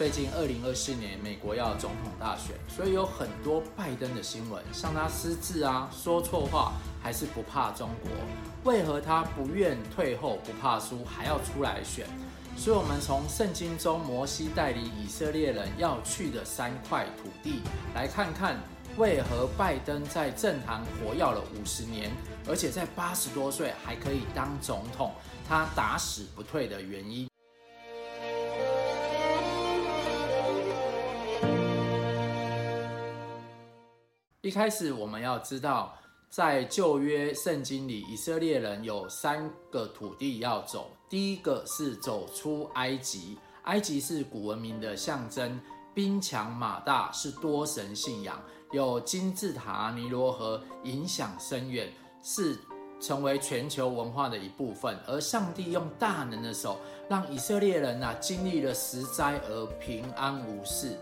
最近二零二四年美国要总统大选，所以有很多拜登的新闻，像他失智啊、说错话，还是不怕中国？为何他不愿退后、不怕输，还要出来选？所以，我们从圣经中摩西带领以色列人要去的三块土地，来看看为何拜登在政坛活跃了五十年，而且在八十多岁还可以当总统，他打死不退的原因。一开始我们要知道，在旧约圣经里，以色列人有三个土地要走。第一个是走出埃及，埃及是古文明的象征，兵强马大，是多神信仰，有金字塔、尼罗河，影响深远，是成为全球文化的一部分。而上帝用大能的手，让以色列人呐经历了十灾而平安无事。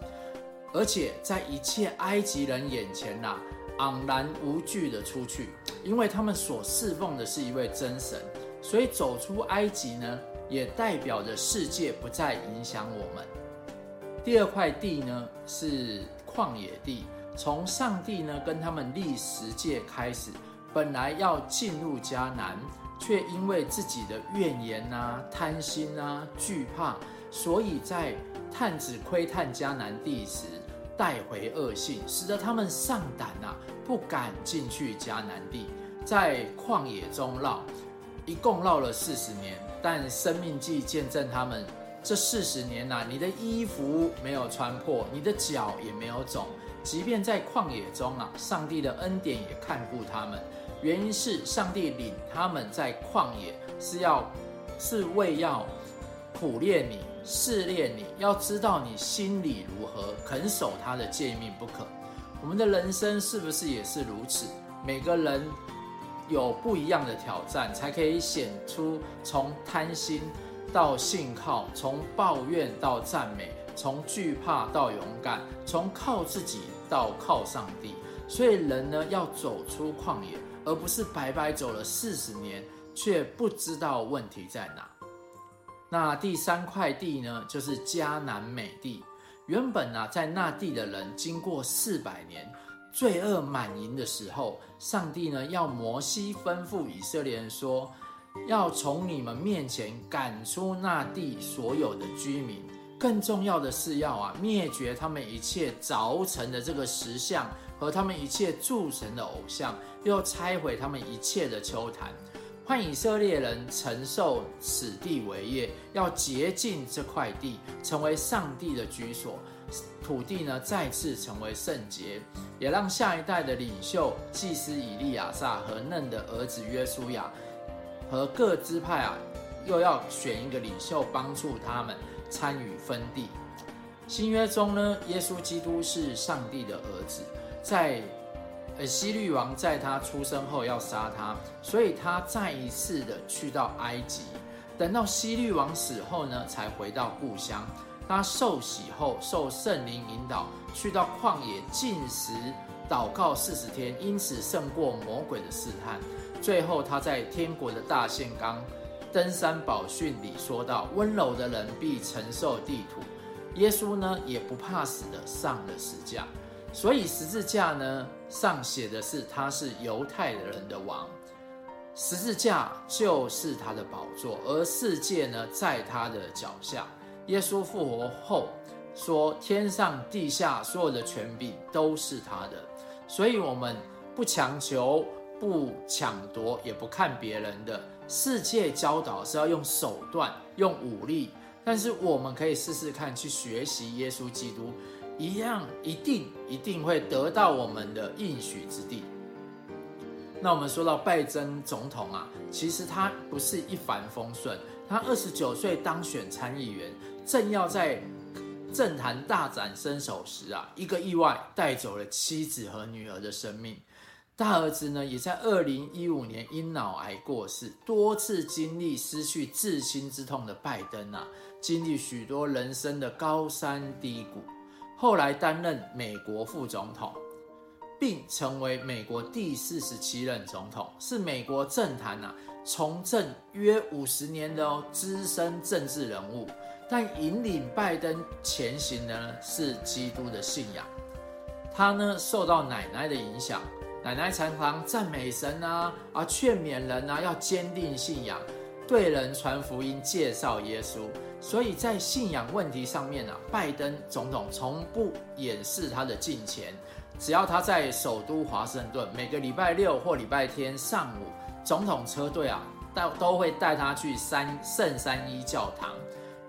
而且在一切埃及人眼前呐、啊，昂然无惧的出去，因为他们所侍奉的是一位真神，所以走出埃及呢，也代表着世界不再影响我们。第二块地呢是旷野地，从上帝呢跟他们立十诫开始，本来要进入迦南，却因为自己的怨言啊、贪心啊、惧怕，所以在探子窥探迦南地时，带回恶信，使得他们上胆啊，不敢进去迦南地，在旷野中绕，一共绕了四十年。但生命记见证他们这四十年呐，你的衣服没有穿破，你的脚也没有肿，即便在旷野中啊，上帝的恩典也看顾他们。原因是上帝领他们在旷野，是要是为要苦炼你。试炼你，要知道你心里如何，肯守他的诫命不可。我们的人生是不是也是如此？每个人有不一样的挑战，才可以显出从贪心到信靠，从抱怨到赞美，从惧怕到勇敢，从靠自己到靠上帝。所以人呢，要走出旷野，而不是白白走了四十年，却不知道问题在哪。那第三块地呢，就是迦南美地。原本啊，在那地的人，经过四百年罪恶满盈的时候，上帝呢要摩西吩咐以色列人说，要从你们面前赶出那地所有的居民。更重要的是要啊灭绝他们一切凿成的这个石像和他们一切铸成的偶像，又拆毁他们一切的丘坛。换以色列人承受此地为业，要洁净这块地，成为上帝的居所。土地呢，再次成为圣洁，也让下一代的领袖祭司以利亚撒和嫩的儿子约书亚和各支派啊，又要选一个领袖帮助他们参与分地。新约中呢，耶稣基督是上帝的儿子，在。而西律王在他出生后要杀他，所以他再一次的去到埃及。等到西律王死后呢，才回到故乡。他受洗后，受圣灵引导，去到旷野禁食祷告四十天，因此胜过魔鬼的试探。最后，他在天国的大线冈登山宝训里说道：“温柔的人必承受地土。”耶稣呢，也不怕死的上了十架。所以十字架呢，上写的是他是犹太人的王，十字架就是他的宝座，而世界呢，在他的脚下。耶稣复活后说，天上地下所有的权柄都是他的，所以我们不强求，不抢夺，也不看别人的。世界教导是要用手段，用武力，但是我们可以试试看，去学习耶稣基督。一样，一定一定会得到我们的应许之地。那我们说到拜登总统啊，其实他不是一帆风顺。他二十九岁当选参议员，正要在政坛大展身手时啊，一个意外带走了妻子和女儿的生命。大儿子呢，也在二零一五年因脑癌过世。多次经历失去至亲之痛的拜登啊，经历许多人生的高山低谷。后来担任美国副总统，并成为美国第四十七任总统，是美国政坛啊从政约五十年的哦资深政治人物。但引领拜登前行的是基督的信仰。他呢受到奶奶的影响，奶奶常常赞美神啊，啊劝勉人啊要坚定信仰，对人传福音，介绍耶稣。所以在信仰问题上面啊，拜登总统从不掩饰他的敬虔。只要他在首都华盛顿，每个礼拜六或礼拜天上午，总统车队啊，都都会带他去三圣三一教堂。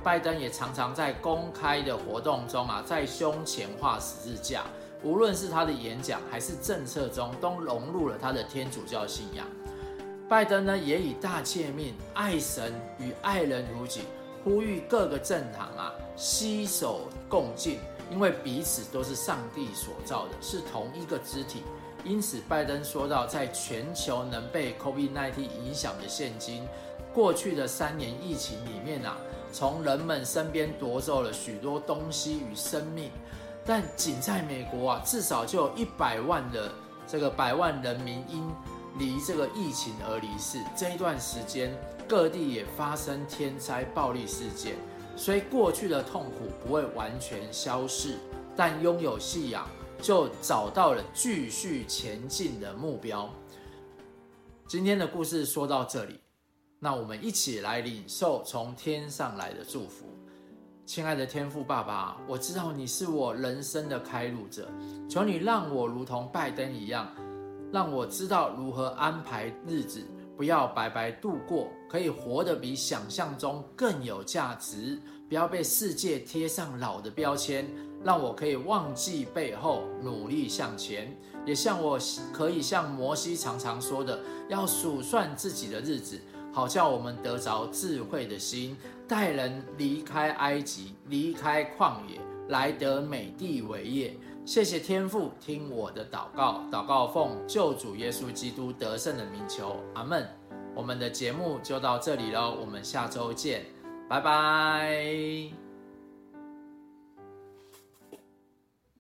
拜登也常常在公开的活动中啊，在胸前画十字架。无论是他的演讲还是政策中，都融入了他的天主教信仰。拜登呢，也以大诫命爱神与爱人如己。呼吁各个政党啊，携手共进，因为彼此都是上帝所造的，是同一个肢体。因此，拜登说到，在全球能被 COVID-19 影响的现今，过去的三年疫情里面啊，从人们身边夺走了许多东西与生命，但仅在美国啊，至少就有一百万的这个百万人民因离这个疫情而离世。这一段时间。各地也发生天灾暴力事件，所以过去的痛苦不会完全消逝，但拥有信仰就找到了继续前进的目标。今天的故事说到这里，那我们一起来领受从天上来的祝福。亲爱的天父爸爸，我知道你是我人生的开路者，求你让我如同拜登一样，让我知道如何安排日子。不要白白度过，可以活得比想象中更有价值。不要被世界贴上老的标签，让我可以忘记背后，努力向前。也像我可以像摩西常常说的，要数算自己的日子，好叫我们得着智慧的心，带人离开埃及，离开旷野，来得美地为业。谢谢天父，听我的祷告，祷告奉救主耶稣基督得胜的名求，阿门。我们的节目就到这里喽，我们下周见，拜拜。